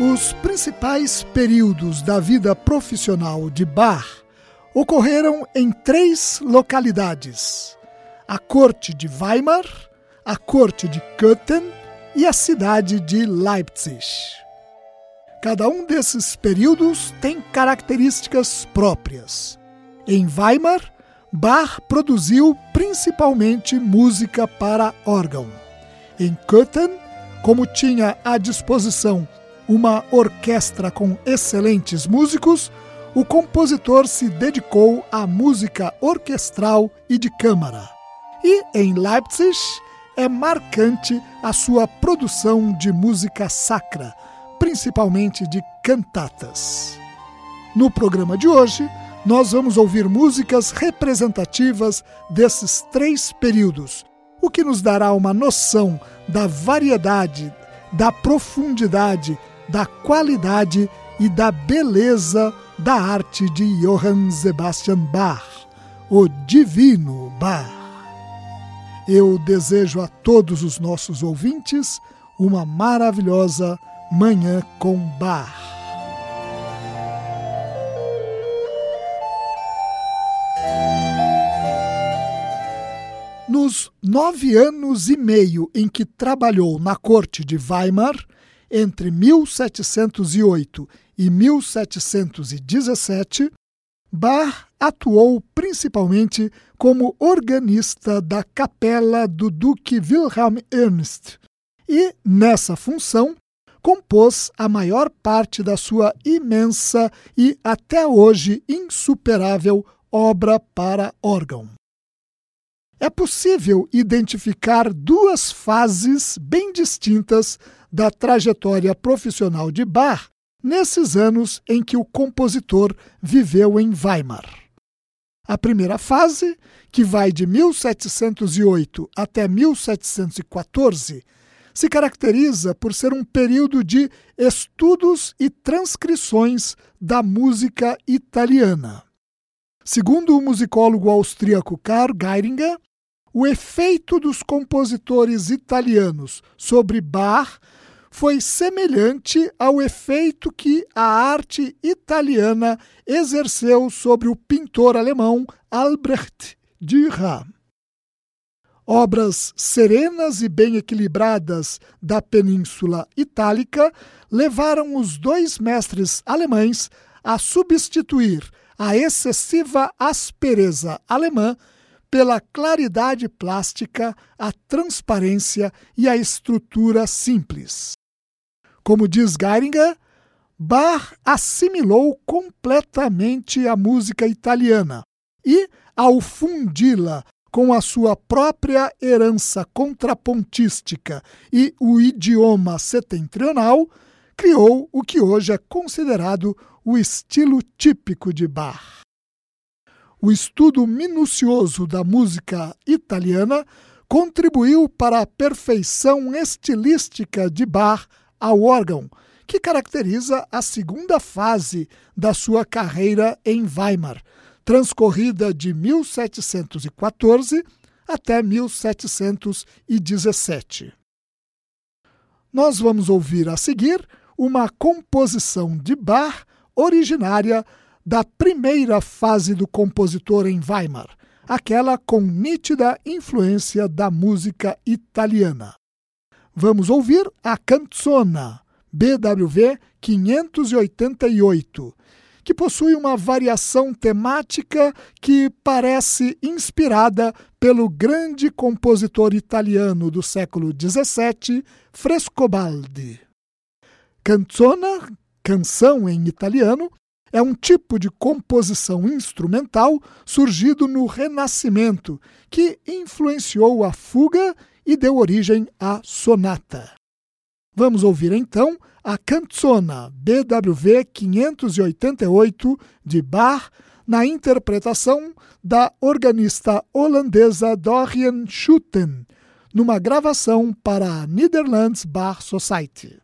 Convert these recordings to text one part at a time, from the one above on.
Os principais períodos da vida profissional de Bach ocorreram em três localidades: a corte de Weimar, a corte de Köthen e a cidade de Leipzig. Cada um desses períodos tem características próprias. Em Weimar, Bach produziu principalmente música para órgão. Em Köthen, como tinha à disposição uma orquestra com excelentes músicos, o compositor se dedicou à música orquestral e de câmara. E em Leipzig é marcante a sua produção de música sacra, principalmente de cantatas. No programa de hoje, nós vamos ouvir músicas representativas desses três períodos, o que nos dará uma noção da variedade, da profundidade da qualidade e da beleza da arte de Johann Sebastian Bach, o Divino Bach. Eu desejo a todos os nossos ouvintes uma maravilhosa Manhã com Bach. Nos nove anos e meio em que trabalhou na corte de Weimar, entre 1708 e 1717, Bach atuou principalmente como organista da capela do Duque Wilhelm Ernst e, nessa função, compôs a maior parte da sua imensa e até hoje insuperável obra para órgão. É possível identificar duas fases bem distintas da trajetória profissional de Bach nesses anos em que o compositor viveu em Weimar. A primeira fase, que vai de 1708 até 1714, se caracteriza por ser um período de estudos e transcrições da música italiana. Segundo o musicólogo austríaco Karl Geiringer, o efeito dos compositores italianos sobre Bach foi semelhante ao efeito que a arte italiana exerceu sobre o pintor alemão Albrecht Dürer. Obras serenas e bem equilibradas da Península Itálica levaram os dois mestres alemães a substituir a excessiva aspereza alemã pela claridade plástica, a transparência e a estrutura simples. Como diz Geiringer, Bach assimilou completamente a música italiana e, ao fundi-la com a sua própria herança contrapontística e o idioma setentrional, criou o que hoje é considerado o estilo típico de Bach. O estudo minucioso da música italiana contribuiu para a perfeição estilística de Bach ao órgão, que caracteriza a segunda fase da sua carreira em Weimar, transcorrida de 1714 até 1717. Nós vamos ouvir a seguir uma composição de Bach originária da primeira fase do compositor em Weimar, aquela com nítida influência da música italiana. Vamos ouvir a Canzona, BWV 588, que possui uma variação temática que parece inspirada pelo grande compositor italiano do século XVII, Frescobaldi. Canzona, canção em italiano, é um tipo de composição instrumental surgido no Renascimento, que influenciou a fuga e deu origem à sonata. Vamos ouvir então a Canzona BWV 588 de Bach na interpretação da organista holandesa Dorian Schutten, numa gravação para a Netherlands Bar Society.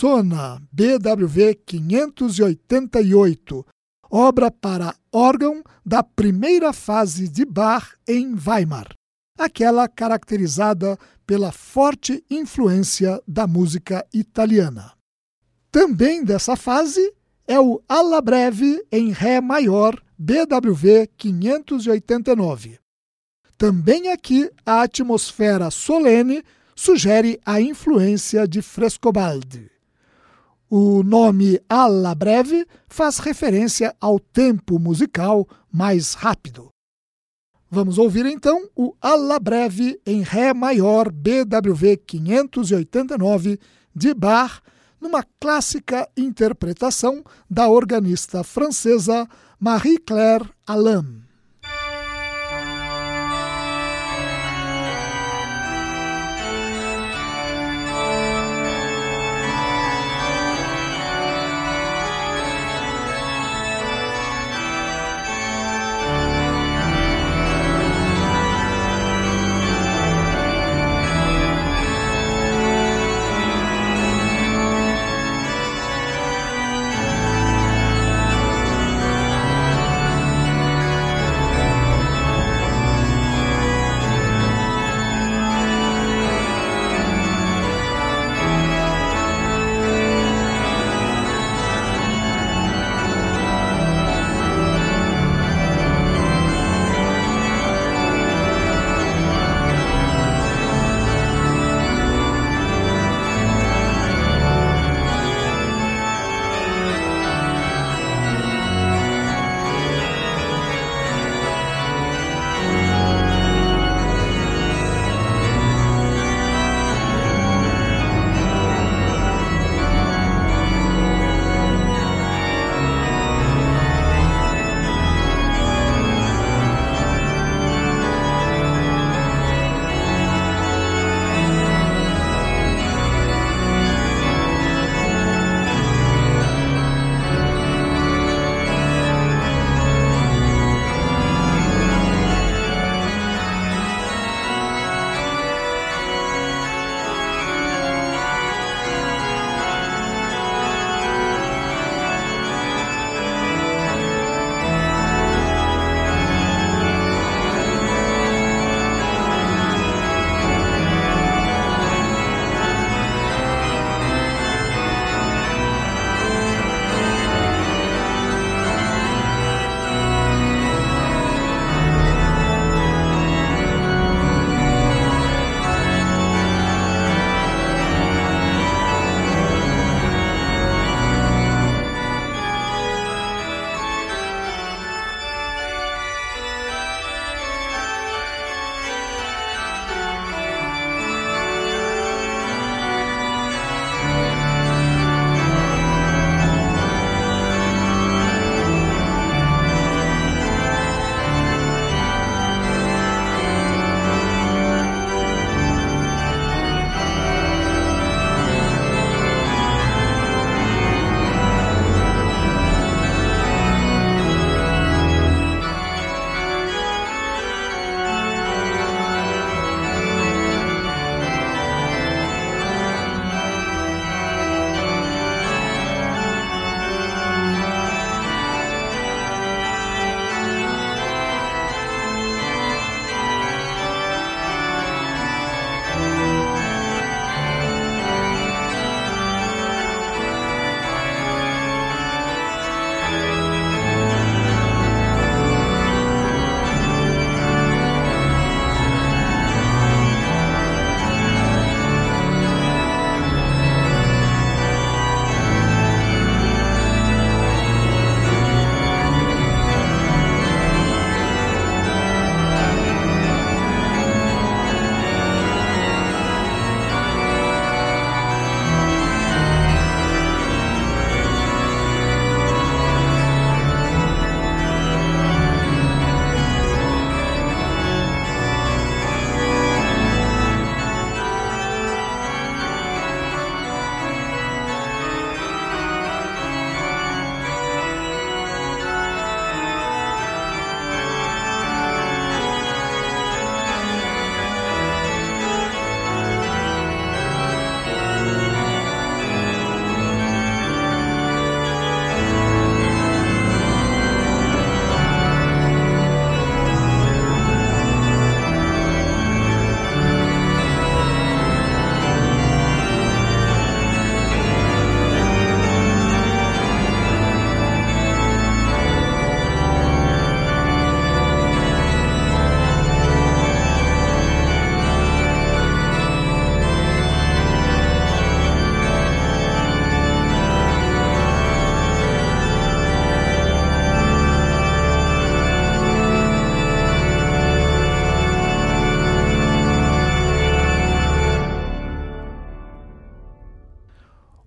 A Canzona BWV 588, obra para órgão da primeira fase de Bach em Weimar, aquela caracterizada pela forte influência da música italiana. Também dessa fase é o Alla Breve em Ré maior BWV 589. Também aqui a atmosfera solene sugere a influência de Frescobaldi. O nome Alla Breve faz referência ao tempo musical mais rápido. Vamos ouvir então o Alla Breve em Ré maior BWV 589 de Bach, numa clássica interpretação da organista francesa Marie-Claire Alain.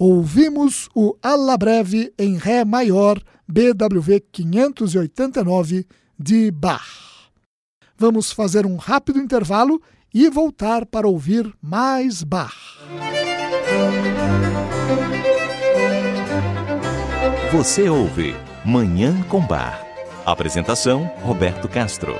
Ouvimos o Alla Breve em Ré maior BWV 589 de Bach. Vamos fazer um rápido intervalo e voltar para ouvir mais Bach. Você ouve Manhã com Bar. Apresentação: Roberto Castro.